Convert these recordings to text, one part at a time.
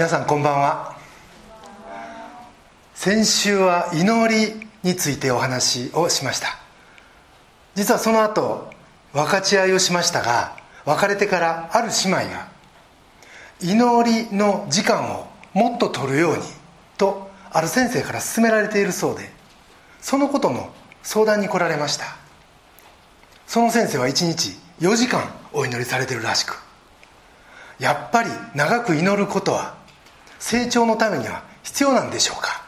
皆さんこんばんは。先週は祈りについてお話をしました。実はその後分かち合いをしましたが別れてからある姉妹が祈りの時間をもっと取るようにとある先生から勧められているそうでそのことの相談に来られました。その先生は1日4時間お祈りされてるらしくやっぱり長く祈ることは成長のためには必要なんでしょうか？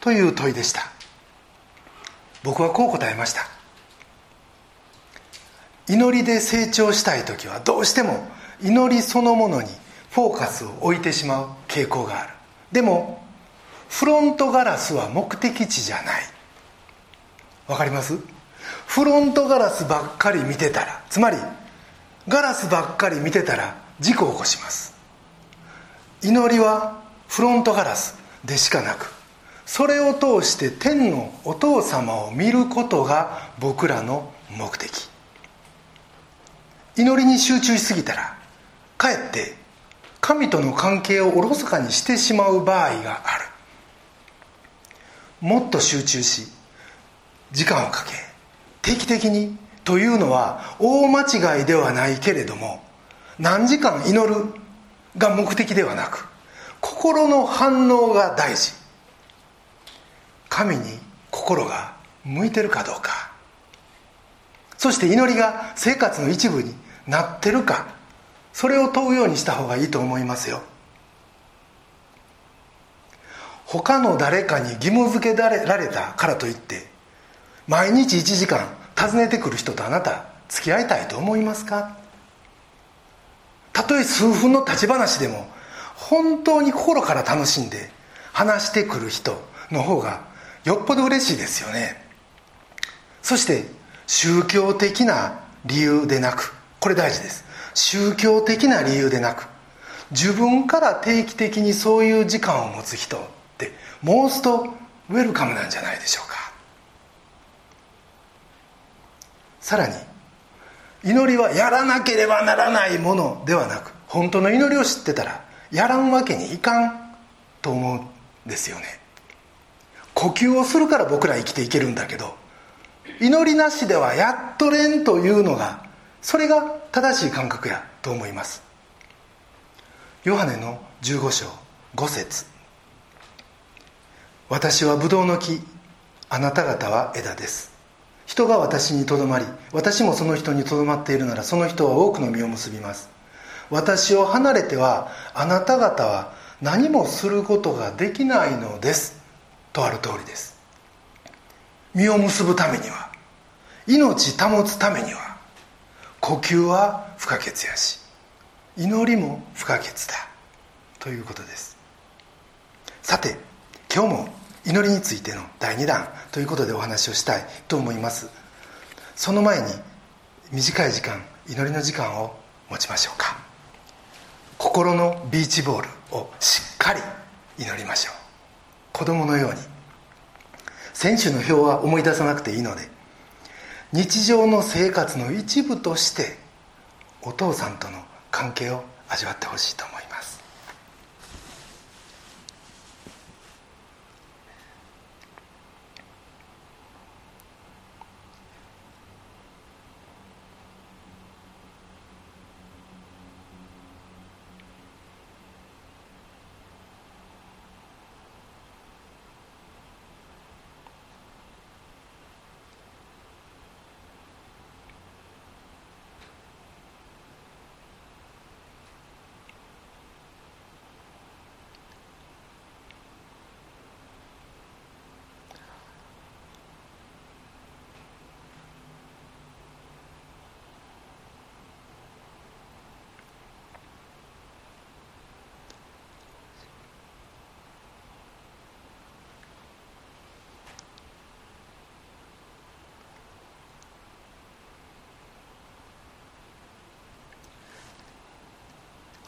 という問いでした。僕はこう答えました。祈りで成長したい時はどうしても祈りそのものにフォーカスを置いてしまう傾向がある。でもフロントガラスは目的地じゃない。わかります？フロントガラスばっかり見てたらつまりガラスばっかり見てたら事故を起こします。祈りはフロントガラスでしかなくそれを通して天のお父様を見ることが僕らの目的。祈りに集中しすぎたらかえって神との関係をおろそかにしてしまう場合がある。もっと集中し時間をかけ定期的にというのは大間違いではないけれども何時間祈るが目的ではなく心の反応が大事。神に心が向いてるかどうか。そして祈りが生活の一部になってるか。それを問うようにした方がいいと思いますよ。他の誰かに義務付けられたからといって毎日1時間訪ねてくる人とあなた付き合いたいと思いますか？たとえ数分の立ち話でも本当に心から楽しんで話してくる人の方がよっぽど嬉しいですよね。そして宗教的な理由でなくこれ大事です。宗教的な理由でなく自分から定期的にそういう時間を持つ人ってモーストウェルカムなんじゃないでしょうか。さらに祈りはやらなければならないものではなく本当の祈りを知ってたらやらんわけにいかんと思うんですよね。呼吸をするから僕ら生きていけるんだけど祈りなしではやっとれんというのがそれが正しい感覚やと思います。ヨハネの15章5節。私はブドウの木あなた方は枝です。人が私にとどまり私もその人にとどまっているならその人は多くの実を結びます。私を離れてはあなた方は何もすることができないのです。とある通りです。実を結ぶためには命保つためには呼吸は不可欠やし祈りも不可欠だ。ということです。さて今日も祈りについての第2弾ということでお話をしたいと思います。その前に短い時間祈りの時間を持ちましょうか。心のビーチボールをしっかり祈りましょう。子供のように。選手の表は思い出さなくていいので日常の生活の一部としてお父さんとの関係を味わってほしいと思います。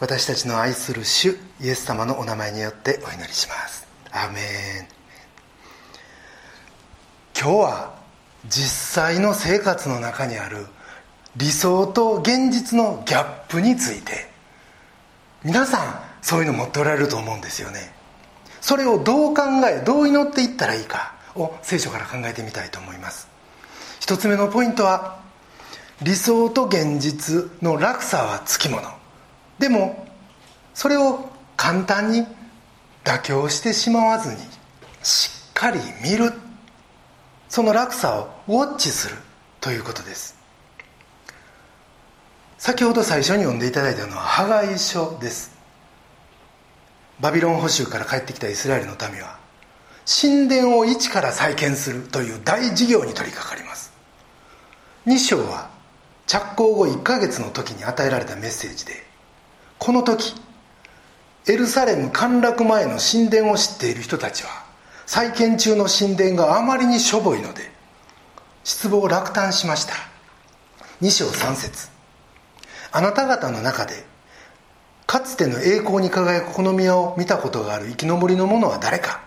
私たちの愛する主イエス様のお名前によってお祈りします。アメン。今日は実際の生活の中にある理想と現実のギャップについて。皆さんそういうの持っておられると思うんですよね。それをどう考えどう祈っていったらいいかを聖書から考えてみたいと思います。一つ目のポイントは理想と現実の落差はつきもの。でもそれを簡単に妥協してしまわずにしっかり見る。その落差をウォッチする。ということです。先ほど最初に読んでいただいたのは破壊書です。バビロン捕囚から帰ってきたイスラエルの民は神殿を一から再建する。という大事業に取り掛かります。2章は着工後1ヶ月の時に与えられたメッセージでこの時エルサレム陥落前の神殿を知っている人たちは再建中の神殿があまりにしょぼいので失望落胆しました。2章3節。あなた方の中でかつての栄光に輝くこの宮を見たことがある生き残りの者は誰か。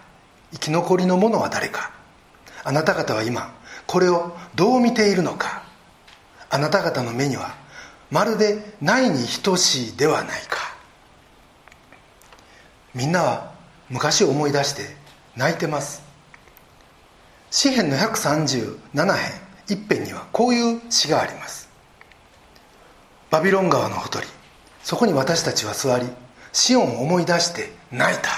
生き残りの者は誰か。あなた方は今これをどう見ているのか。あなた方の目にはまるでないに等しいではないか。みんなは昔を思い出して泣いてます。詩篇の137編一編にはこういう詩があります。バビロン川のほとりそこに私たちは座りシオンを思い出して泣いた。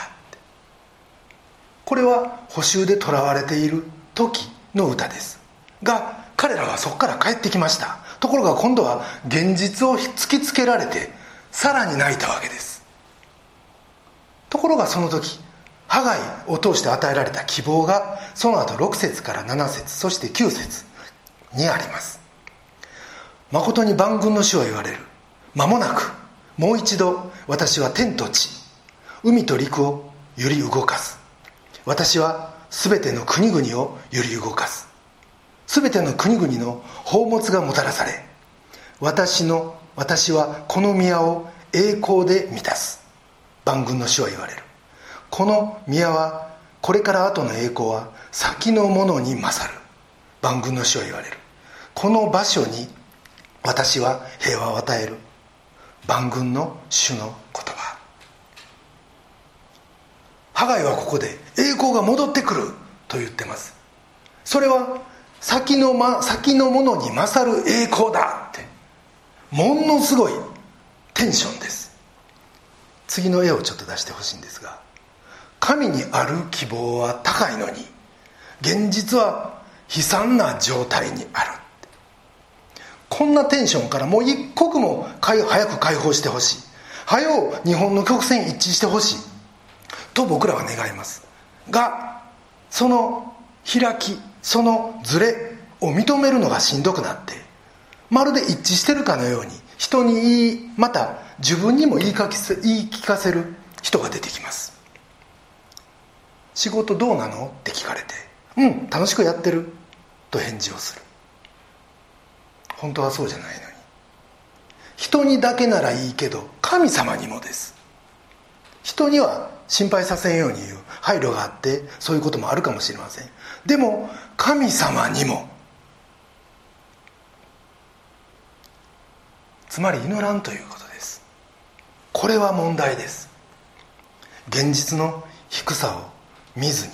これは補修で囚われている時の歌です。が彼らはそこから帰ってきました。ところが今度は現実を突きつけられてさらに泣いたわけです。ところがその時ハガイを通して与えられた希望がその後6節から7節そして9節にあります。誠に万軍の主は言われる。間もなくもう一度私は天と地海と陸を揺り動かす。私は全ての国々を揺り動かす。全ての国々の宝物がもたらされ私の私はこの宮を栄光で満たす。万軍の主は言われる。この宮はこれから後の栄光は先のものに勝る。万軍の主は言われる。この場所に私は平和を与える。万軍の主の言葉。ハガイはここで栄光が戻ってくると言ってます。それは先の,、ま、先のものに勝る栄光だって。ものすごいテンションです。次の絵をちょっと出してほしいんですが神にある希望は高いのに現実は悲惨な状態にあるこんなテンションからもう一刻も早く解放してほしい。早う日本の曲線一致してほしい。と僕らは願います。がその開き。そのズレを認めるのがしんどくなってまるで一致してるかのように人に言いまた自分にも言いかせ言い聞かせる人が出てきます。仕事どうなの？って聞かれてうん楽しくやってる？と返事をする。本当はそうじゃないのに。人にだけならいいけど神様にもです。人には心配させんように言う。配慮があってそういうこともあるかもしれません。でも神様にも。つまり祈らんということです。これは問題です。現実の低さを見ずに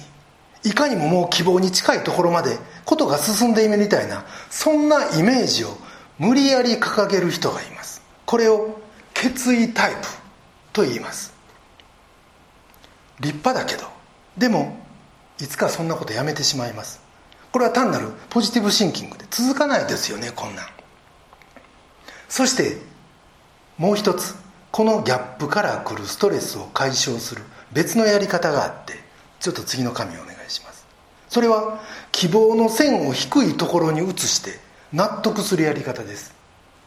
いかにももう希望に近いところまでことが進んでいるみたいなそんなイメージを無理やり掲げる人がいます。これを決意タイプと言います。立派だけどでもいつかそんなことやめてしまいます。これは単なるポジティブシンキングで続かないですよねこんなん。そしてもう一つこのギャップから来るストレスを解消する別のやり方があってちょっと次の紙をお願いします。それは希望の線を低いところに移して納得するやり方です。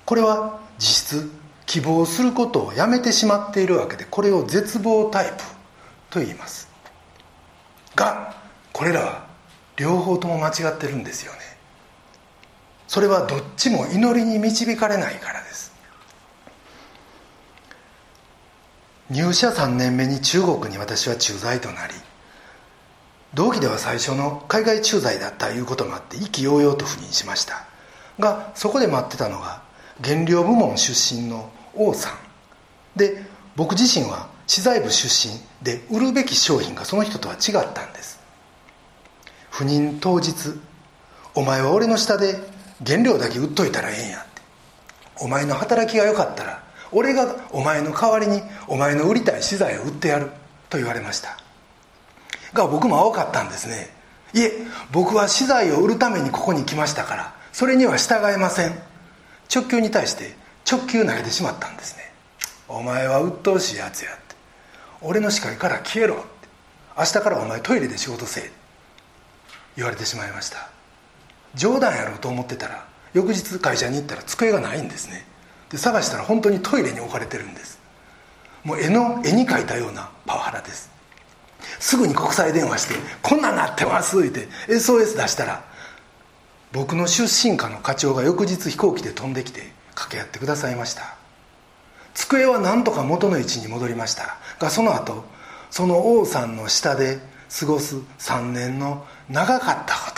これは実質希望することをやめてしまっているわけでこれを絶望タイプと言います。がこれらは両方とも間違ってるんですよね。それはどっちも祈りに導かれないからです。入社3年目に中国に私は駐在となり同期では最初の海外駐在だったいうこともあって意気揚々と赴任しました。がそこで待ってたのが原料部門出身の王さん。で僕自身は資材部出身で売るべき商品がその人とは違ったんです。赴任当日お前は俺の下で原料だけ売っといたらええんやって。お前の働きが良かったら俺がお前の代わりにお前の売りたい資材を売ってやると言われました。が僕も青かったんですね。いえ僕は資材を売るためにここに来ましたからそれには従えません。直球に対して直球投げてしまったんですね。お前は鬱陶しいやつやって。俺の視界から消えろって。明日からお前トイレで仕事せえ言われてしまいました。冗談やろうと思ってたら翌日会社に行ったら机がないんですね。で探したら本当にトイレに置かれてるんです。もう絵の絵に描いたようなパワハラです。すぐに国際電話して「こんなんなってます」って SOS 出したら僕の出身課の課長が翌日飛行機で飛んできて掛け合ってくださいました。机は何とか元の位置に戻りましたがその後その王さんの下で過ごす3年の長かったこ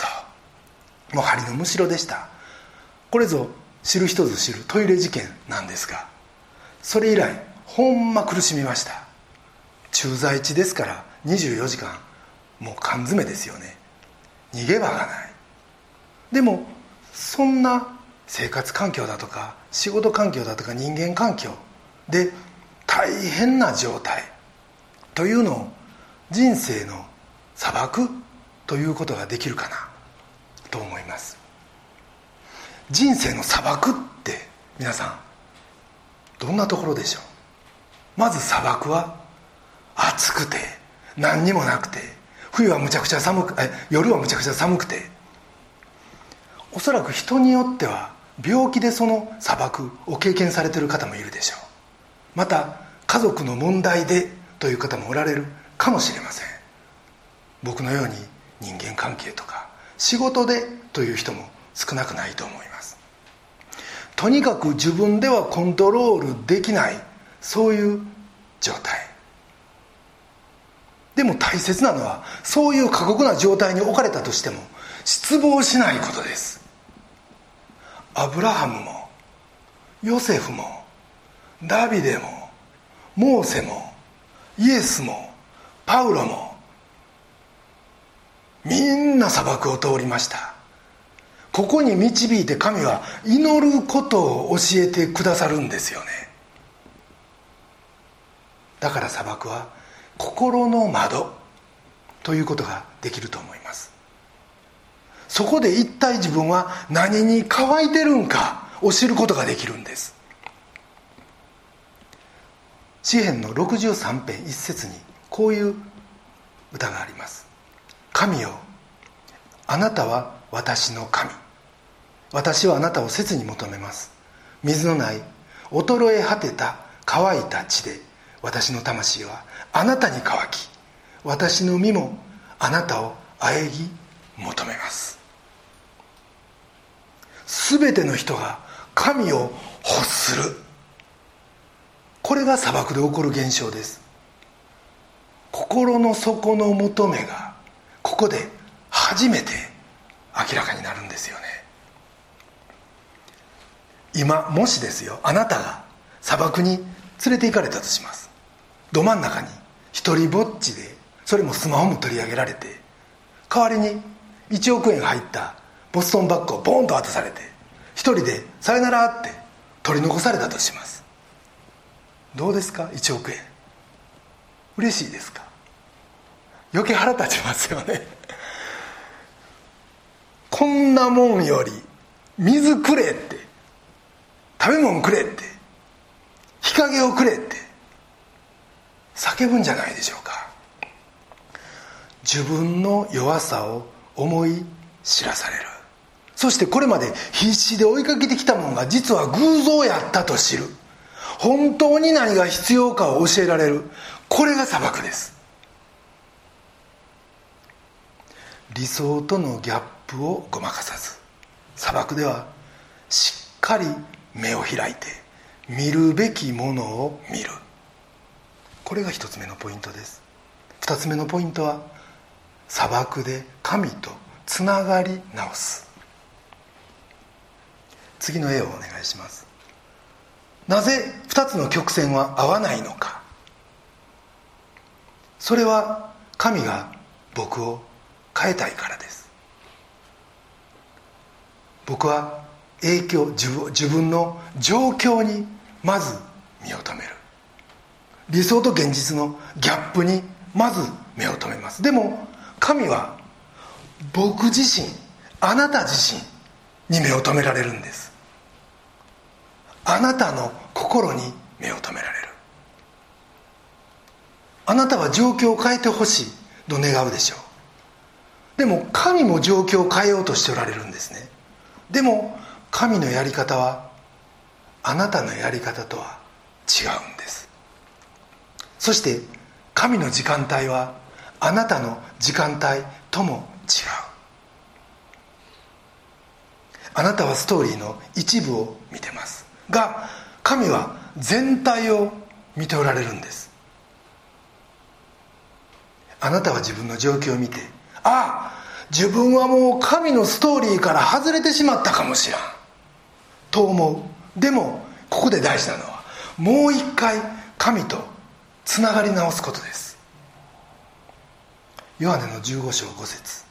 と。もう針のむしろでした。これぞ知る人ぞ知るトイレ事件なんですがそれ以来ほんま苦しみました。駐在地ですから24時間もう缶詰ですよね。逃げ場がない。でもそんな生活環境だとか仕事環境だとか人間環境で大変な状態というのを人生の砂漠ということができるかなと思います。人生の砂漠って皆さんどんなところでしょう？まず砂漠は暑くて何にもなくて冬はむちゃくちゃ寒くえ夜はむちゃくちゃ寒くて。おそらく人によっては病気でその砂漠を経験されてる方もいるでしょう。また家族の問題でという方もおられるかもしれません。僕のように人間関係とか仕事でという人も少なくないと思います。とにかく自分ではコントロールできないそういう状態。でも大切なのはそういう過酷な状態に置かれたとしても失望しないことです。アブラハムもヨセフもダビデもモーセもイエスもパウロもみんな砂漠を通りました。ここに導いて神は祈ることを教えてくださるんですよね。だから砂漠は心の窓ということができると思います。そこで一体自分は何に乾いてるんかを知ることができるんです。詩篇の63編一節にこういう歌があります。神よあなたは私の神。私はあなたを切に求めます。水のない衰え果てた乾いた地で私の魂はあなたに乾き私の身もあなたをあえぎ求めます。全ての人が神を欲する。これが砂漠で起こる現象です。心の底の求めがここで初めて明らかになるんですよね。今もしですよあなたが砂漠に連れて行かれたとします。ど真ん中に一人ぼっちでそれもスマホも取り上げられて代わりに1億円入ったボストンバッグをボーンと渡されて一人で「さよなら」って取り残されたとします。どうですか？1億円。嬉しいですか？余計腹立ちますよね。こんなもんより水くれって食べ物くれって日陰をくれって叫ぶんじゃないでしょうか。自分の弱さを思い知らされる。そしてこれまで必死で追いかけてきたものが実は偶像やったと知る。本当に何が必要かを教えられる。これが砂漠です。理想とのギャップをごまかさず砂漠ではしっかり目を開いて見るべきものを見る。これが一つ目のポイントです。二つ目のポイントは砂漠で神とつながり直す。次の絵をお願いします。なぜ二つの曲線は合わないのか。それは神が僕を変えたいからです。僕は影響自分の状況にまず身を留める。理想と現実のギャップにまず目を留めます。でも神は僕自身あなた自身に目を留められるんです。あなたの心に目を留められる。あなたは状況を変えてほしいと願うでしょう。でも神も状況を変えようとしておられるんですね。でも神のやり方はあなたのやり方とは違うんです。そして神の時間帯はあなたの時間帯とも違う。あなたはストーリーの一部を見てます。が神は全体を見ておられるんです。あなたは自分の状況を見てあ自分はもう神のストーリーから外れてしまったかもしらん。と思う。でもここで大事なのはもう一回神とつながり直すことです。ヨハネの15章5節。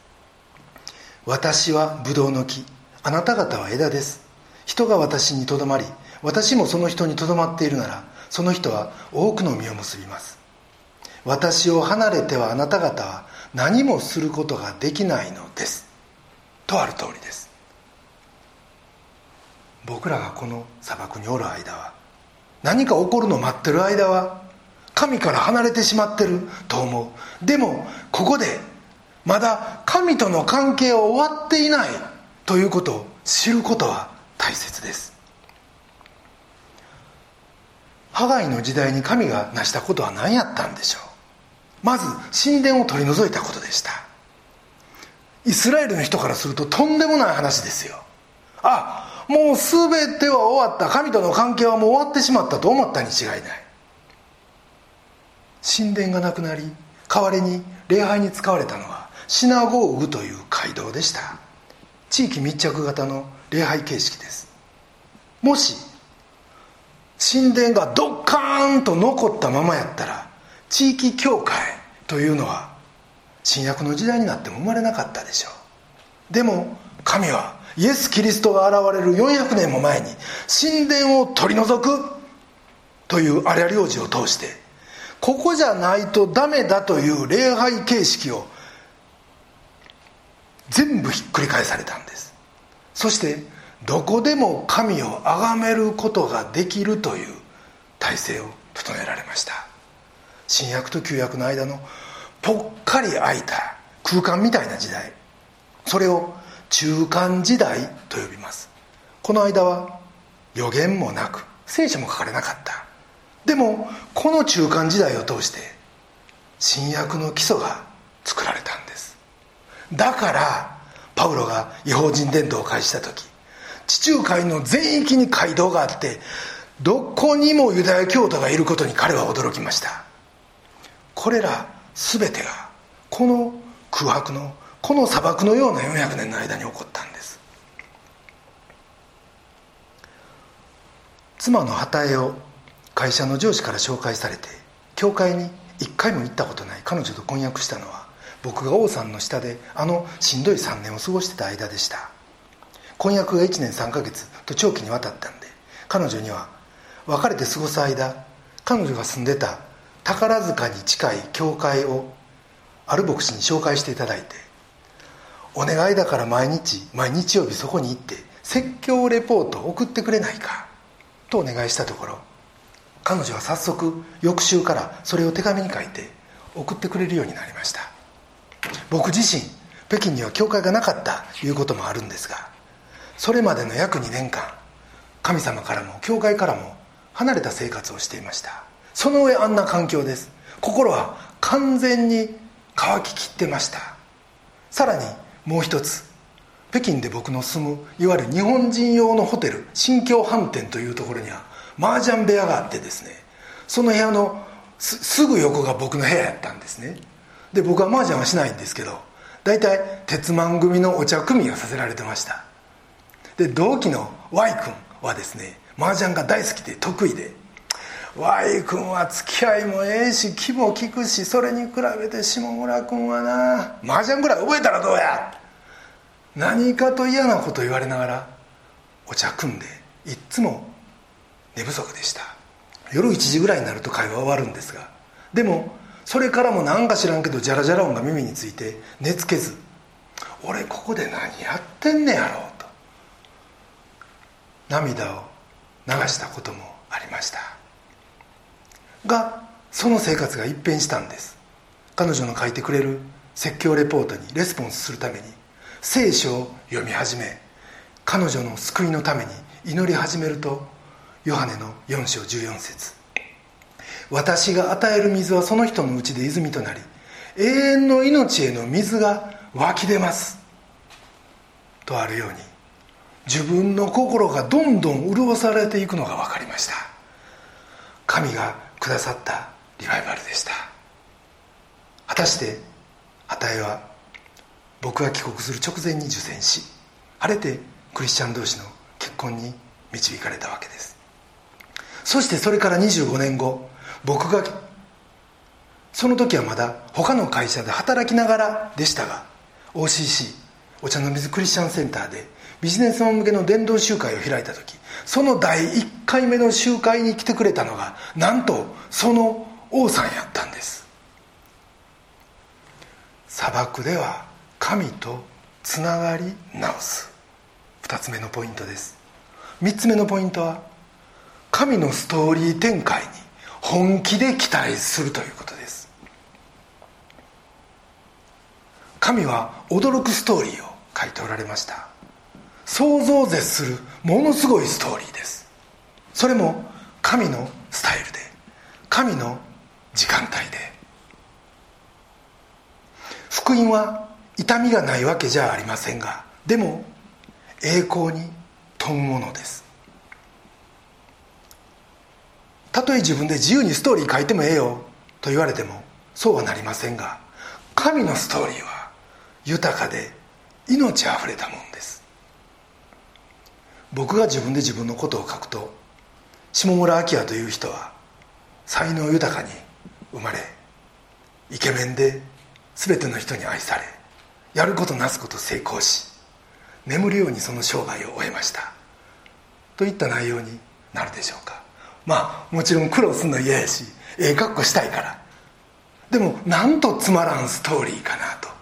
私はブドウの木。あなた方は枝です。人が私にとどまり私もその人にとどまっているならその人は多くの実を結びます。私を離れてはあなた方は何もすることができないのです。とある通りです。僕らがこの砂漠におる間は何か起こるのを待ってる間は神から離れてしまってると思う。でもここでまだ神との関係は終わっていないということを知ることは大切です。ハガイの時代に神が成したことは何やったんでしょう？まず神殿を取り除いたことでした。イスラエルの人からするととんでもない話ですよ。あもう全ては終わった。神との関係はもう終わってしまったと思ったに違いない。神殿がなくなり代わりに礼拝に使われたのはシナゴーグという街道でした。地域密着型の礼拝形式です。もし神殿がドッカーンと残ったままやったら地域教会というのは新約の時代になっても生まれなかったでしょう。でも神はイエス・キリストが現れる400年も前に神殿を取り除くというあれや領事を通してここじゃないとダメだという礼拝形式を全部ひっくり返されたんです。そしてどこでも神を崇めることができるという体制を整えられました。新約と旧約の間のぽっかり空いた空間みたいな時代。それを中間時代と呼びます。この間は予言もなく聖書も書かれなかった。でもこの中間時代を通して新約の基礎が作られたんです。だからパウロが違法人伝道を開始した時地中海の全域に街道があってどこにもユダヤ教徒がいることに彼は驚きました。これら全てがこの空白のこの砂漠のような400年の間に起こったんです。妻の旗絵を会社の上司から紹介されて教会に一回も行ったことない彼女と婚約したのは僕が王さんの下であのしんどい3年を過ごしてた間でした。婚約が1年3ヶ月と長期にわたったんで彼女には別れて過ごす間彼女が住んでた宝塚に近い教会をある牧師に紹介していただいてお願いだから毎日毎日曜日そこに行って説教レポートを送ってくれないかとお願いしたところ彼女は早速翌週からそれを手紙に書いて送ってくれるようになりました。僕自身北京には教会がなかったということもあるんですがそれまでの約2年間神様からも教会からも離れた生活をしていました。その上あんな環境です。心は完全に乾ききってました。さらにもう一つ北京で僕の住むいわゆる日本人用のホテル新京飯店というところには麻雀部屋があってですねその部屋のすぐ横が僕の部屋やったんですね。で僕は麻雀はしないんですけど大体鉄腕組のお茶組みがさせられてました。で同期の Y 君はですね麻雀が大好きで得意で Y 君は付き合いもええし気も利くしそれに比べて下村君はな。麻雀ぐらい覚えたらどうや？何かと嫌なこと言われながらお茶組んでいっつも寝不足でした。夜1時ぐらいになると会話終わるんですがでもそれからも何か知らんけどジャラジャラ音が耳について寝つけず俺ここで何やってんねやろうと涙を流したこともありました。がその生活が一変したんです。彼女の書いてくれる説教レポートにレスポンスするために聖書を読み始め彼女の救いのために祈り始めるとヨハネの4章14節。私が与える水はその人のうちで泉となり永遠の命への水が湧き出ます。とあるように自分の心がどんどん潤されていくのが分かりました。神がくださったリバイバルでした。果たして値は僕が帰国する直前に受選し晴れてクリスチャン同士の結婚に導かれたわけです。そしてそれから25年後僕がその時はまだ他の会社で働きながらでしたが OCC お茶の水クリスチャンセンターでビジネスマン向けの伝道集会を開いた時その第1回目の集会に来てくれたのがなんとその王さんやったんです。砂漠では神とつながり直す。2つ目のポイントです。3つ目のポイントは神のストーリー展開に本気で期待するということです。神は驚くストーリーを書いておられました。想像を絶するものすごいストーリーです。それも神のスタイルで神の時間帯で。福音は痛みがないわけじゃありませんがでも栄光に富むものです。たとえ自分で自由にストーリー書いてもええよと言われてもそうはなりませんが神のストーリーは豊かで命あふれたもんです。僕が自分で自分のことを書くと下村明という人は才能豊かに生まれイケメンで全ての人に愛されやることなすこと成功し眠るようにその生涯を終えました。といった内容になるでしょうか。まあもちろん苦労するの嫌やしええ格好したいから。でもなんとつまらんストーリーかなと。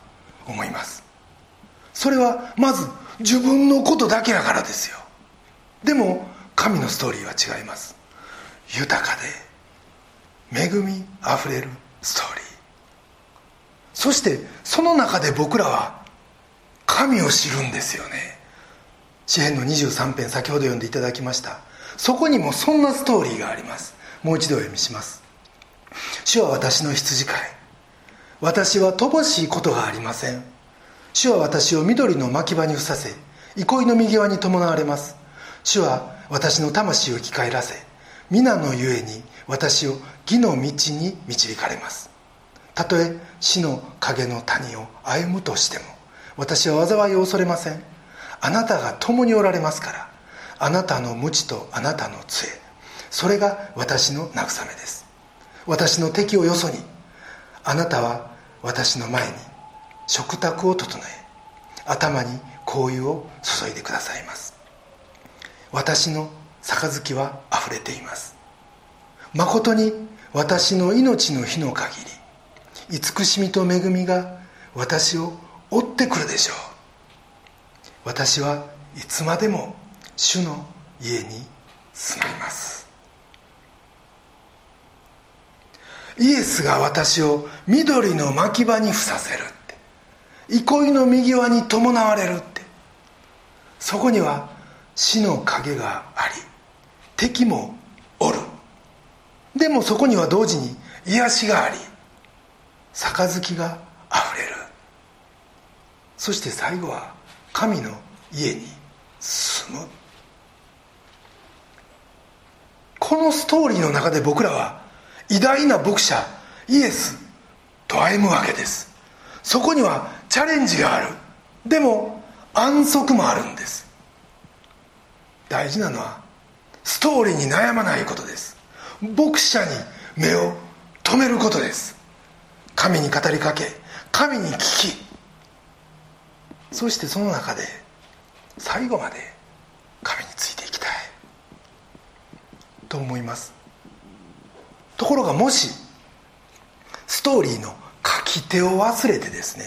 思います。それはまず自分のことだけやからですよ。でも神のストーリーは違います。豊かで恵みあふれるストーリー。そしてその中で僕らは神を知るんですよね。詩篇の23編先ほど読んでいただきました。そこにもそんなストーリーがあります。もう一度お読みします。主は私の羊飼い。私は乏しいことがありません。主は私を緑の牧場にふさせ憩いの右側に伴われます。主は私の魂を生き返らせ皆のゆえに私を義の道に導かれます。たとえ死の影の谷を歩むとしても私は災いを恐れません。あなたが共におられますからあなたの無知とあなたの杖それが私の慰めです。私の敵をよそにあなたは私の前に食卓を整え頭に香油を注いでくださいます。私の杯は溢れています。誠に私の命の日の限り慈しみと恵みが私を追ってくるでしょう。私はいつまでも主の家に住みます。イエスが私を緑の牧場にふさせるって。憩いの右輪に伴われるって。そこには死の影があり敵もおる。でもそこには同時に癒しがあり杯があふれる。そして最後は神の家に住む。このストーリーの中で僕らは偉大な牧者イエスと歩むわけです。そこにはチャレンジがある。でも安息もあるんです。大事なのはストーリーに悩まないことです。牧者に目を留めることです。神に語りかけ神に聞き。そしてその中で最後まで神についていきたい。と思います。ところがもしストーリーの書き手を忘れてですね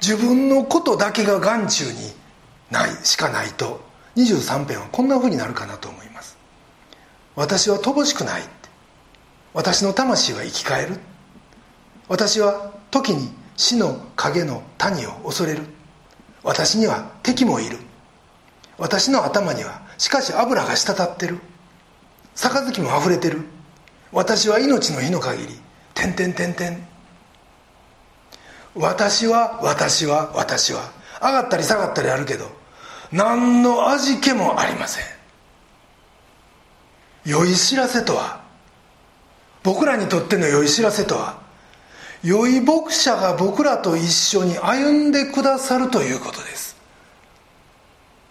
自分のことだけが眼中にないしかないと23編はこんなふうになるかなと思います。私は乏しくない私の魂は生き返る。私は時に死の影の谷を恐れる。私には敵もいる。私の頭にはしかし油が滴ってる。杯も溢れてる。私は命の日の限り点々点々私は私は私は。上がったり下がったりあるけど何の味気もありません。良い知らせとは僕らにとっての良い知らせとは良い牧者が僕らと一緒に歩んでくださるということです。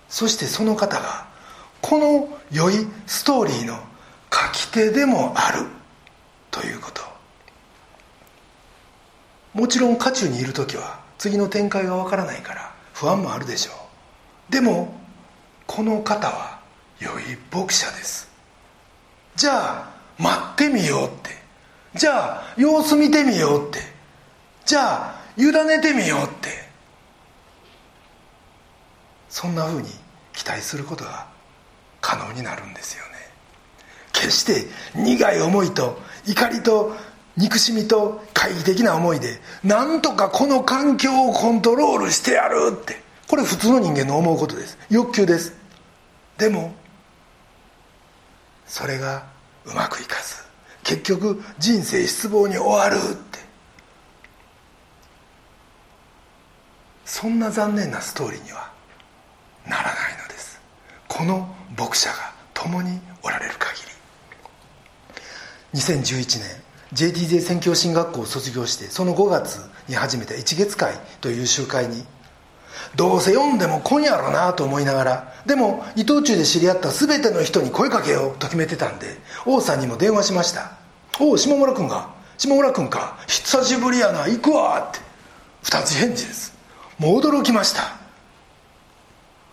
そしてその方がこの良いストーリーの書き手でもあるということ。もちろん渦中にいる時は次の展開がわからないから不安もあるでしょう。でもこの方は良い牧者です。じゃあ待ってみようって。じゃあ様子見てみようって。じゃあ委ねてみようって。そんなふうに期待することが可能になるんですよね。決して苦い思いと怒りと憎しみと懐疑的な思いでなんとかこの環境をコントロールしてやるって。これ普通の人間の思うことです。欲求です。でもそれがうまくいかず結局人生失望に終わるって。そんな残念なストーリーにはならないのです。この牧者が共におられる限り。2011年 JTJ 宣教進学校を卒業してその5月に始めた一月会という集会にどうせ読んでも来んやろなと思いながらでも伊藤忠で知り合った全ての人に声かけようと決めてたんで王さんにも電話しました「おお下村君が下村君か久しぶりやな行くわ」って二つ返事です。もう驚きました。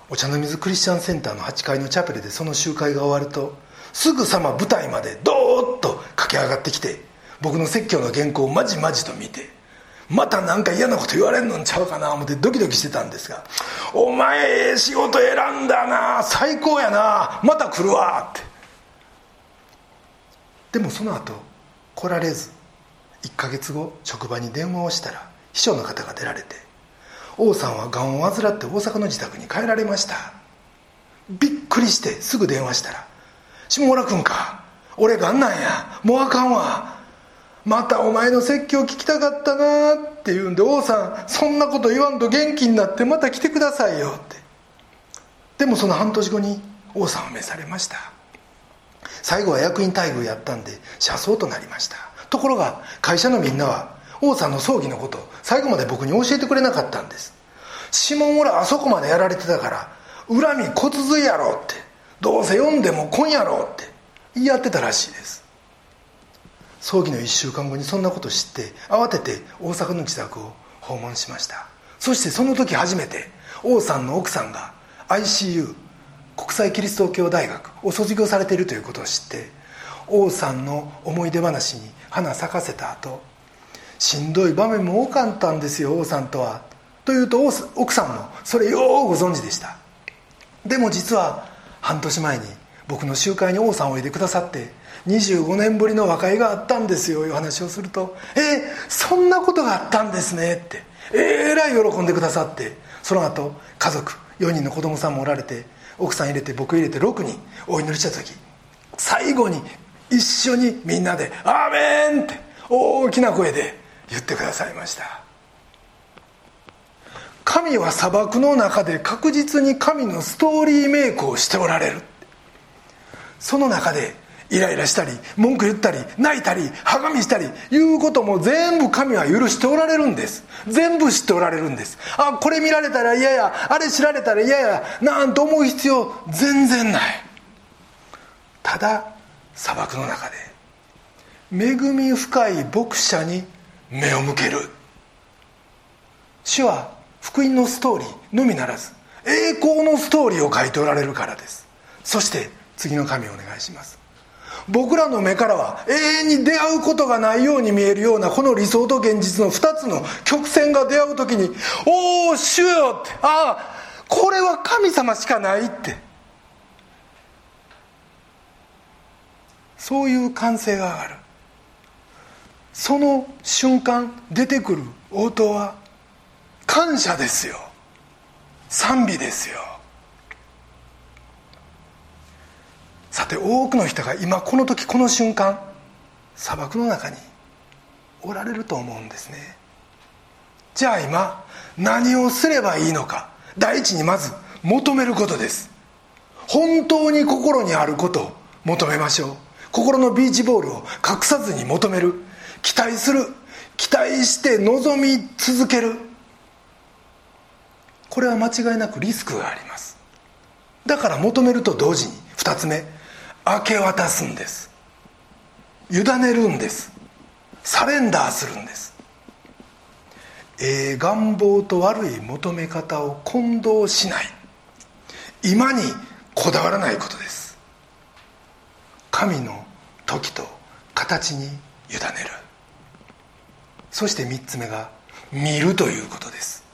お茶の水クリスチャンセンターの8階のチャペルでその集会が終わるとすぐさま舞台までドーッと駆け上がってきて僕の説教の原稿をまじまじと見てまた何か嫌なこと言われんのんちゃうかな思ってドキドキしてたんですが「お前ええ仕事選んだな最高やなまた来るわ」って。でもその後来られず1ヶ月後職場に電話をしたら秘書の方が出られて王さんはがんを患って大阪の自宅に帰られました。びっくりしてすぐ電話したら「下村君か？俺がんなんや？もうあかんわ。またお前の説教聞きたかったなって言うんで王さんそんなこと言わんと元気になってまた来てくださいよって。でもその半年後に王さんは召されました。最後は役員待遇やったんで車窓となりました。ところが会社のみんなは王さんの葬儀のこと最後まで僕に教えてくれなかったんです。指紋俺あそこまでやられてたから恨み骨髄やろって。どうせ読んでも来んやろって言い合ってたらしいです。葬儀の1週間後にそんなこと知って慌てて大阪の自宅を訪問しました。そしてその時初めて王さんの奥さんが ICU 国際キリスト教大学を卒業されているということを知って王さんの思い出話に花咲かせた後しんどい場面も多かったんですよ王さんとは。というと奥さんもそれようご存知でした。でも実は半年前に僕の集会に王さんをおいでくださって25年ぶりの和解があったんですよいう話をすると「えー、そんなことがあったんですね」ってえらい喜んでくださってその後家族4人の子供さんもおられて奥さん入れて僕入れて6人お祈りした時最後に一緒にみんなで「アーメン!」って大きな声で言ってくださいました神は砂漠の中で確実に神のストーリーメイクをしておられる。その中でイライラしたり文句言ったり泣いたりはがみしたりいうことも全部神は許しておられるんです。全部知っておられるんです。あこれ見られたら嫌や。あれ知られたら嫌や。なんと思う必要全然ない。ただ砂漠の中で恵み深い牧者に目を向ける。主は福音のストーリーのみならず栄光のストーリーを書いておられるからです。そして次の紙をお願いします。僕らの目からは永遠に出会うことがないように見えるようなこの理想と現実の2つの曲線が出会う時に「おお主よ!」って「ああこれは神様しかない」って。そういう歓声が上がる。その瞬間出てくる応答は感謝ですよ。賛美ですよ。さて多くの人が今この時この瞬間砂漠の中におられると思うんですね。じゃあ今何をすればいいのか第一にまず求めることです。本当に心にあることを求めましょう。心のビーチボールを隠さずに求める。期待する。期待して望み続ける。これは間違いなくリスクがあります。だから求めると同時に2つ目明け渡すんです。委ねるんです。サレンダーするんです。ええ願望と悪い求め方を混同しない。今にこだわらないことです。神の時と形に委ねる。そして3つ目が見るということです。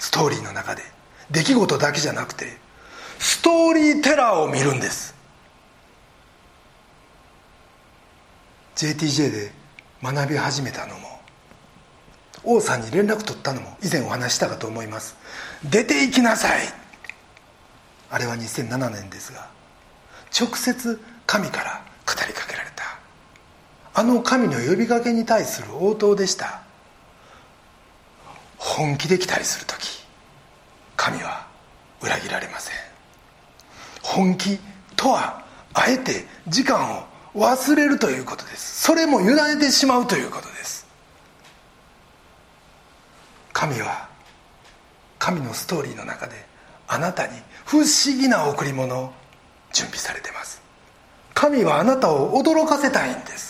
ストーリーの中で。出来事だけじゃなくてストーリーテラーを見るんです。JTJ で学び始めたのも王さんに連絡取ったのも以前お話したかと思います。出て行きなさい。あれは2007年ですが直接神から語りかけられた。あの神の呼びかけに対する応答でした。本気で期待する時神は裏切られません。本気とはあえて時間を忘れるということです。それも委ねてしまうということです。神は神のストーリーの中であなたに不思議な贈り物を準備されてます。神はあなたを驚かせたいんです。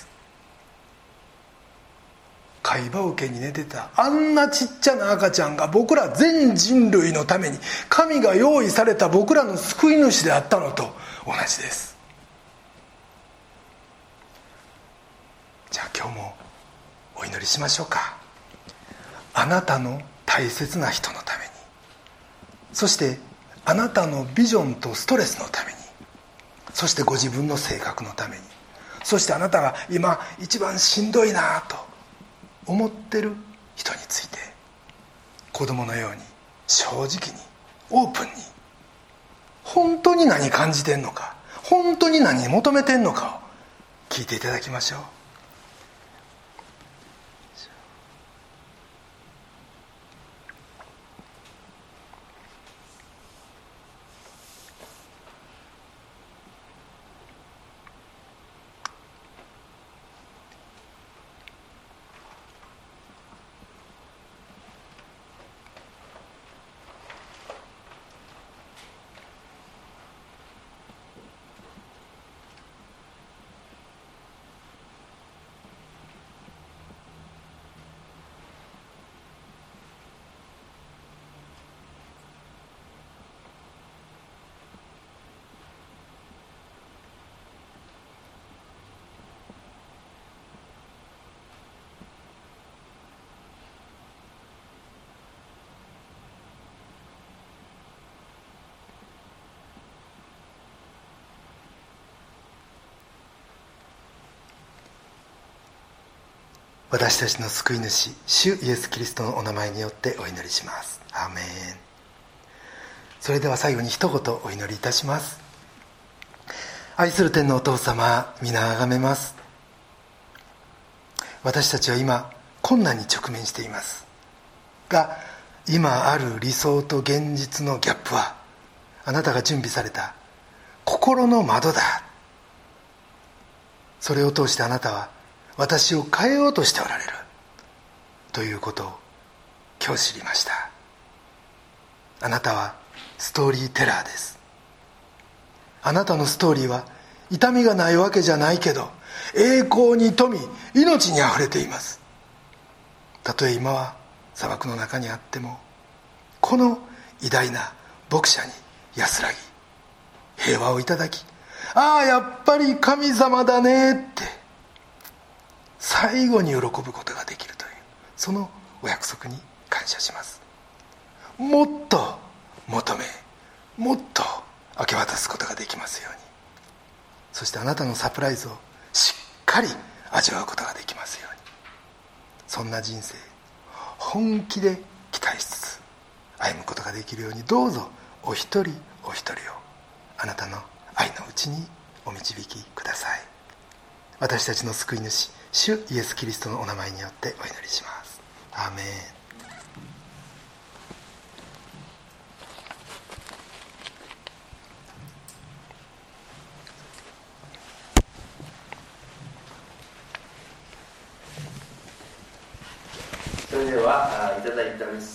貝羽桶に寝てた。あんなちっちゃな赤ちゃんが僕ら全人類のために神が用意された僕らの救い主であったのと。同じです。じゃあ今日もお祈りしましょうか。あなたの大切な人のために。そしてあなたのビジョンとストレスのために。そしてご自分の性格のために。そしてあなたが今一番しんどいなと。思ってる人について子供のように正直にオープンに本当に何感じてんのか本当に何求めてんのかを聞いていただきましょう。私たちの救い主主イエス・キリストのお名前によってお祈りします。アーメン。それでは最後に一言お祈りいたします。愛する天のお父様皆あがめます。私たちは今困難に直面しています。が今ある理想と現実のギャップはあなたが準備された心の窓だ。それを通してあなたは私を変えようとしておられる。ということを今日知りました。あなたはストーリーテラーです。あなたのストーリーは痛みがないわけじゃないけど栄光に富み命にあふれています。たとえ今は砂漠の中にあってもこの偉大な牧者に安らぎ平和をいただきああやっぱり神様だねって最後に喜ぶことができるというそのお約束に感謝します。もっと求めもっと明け渡すことができますように。そしてあなたのサプライズをしっかり味わうことができますように。そんな人生本気で期待しつつ歩むことができるようにどうぞお一人お一人をあなたの愛のうちにお導きください。私たちの救い主主イエス・キリストのお名前によってお祈りします。アーメン。それではいただいたメッセージ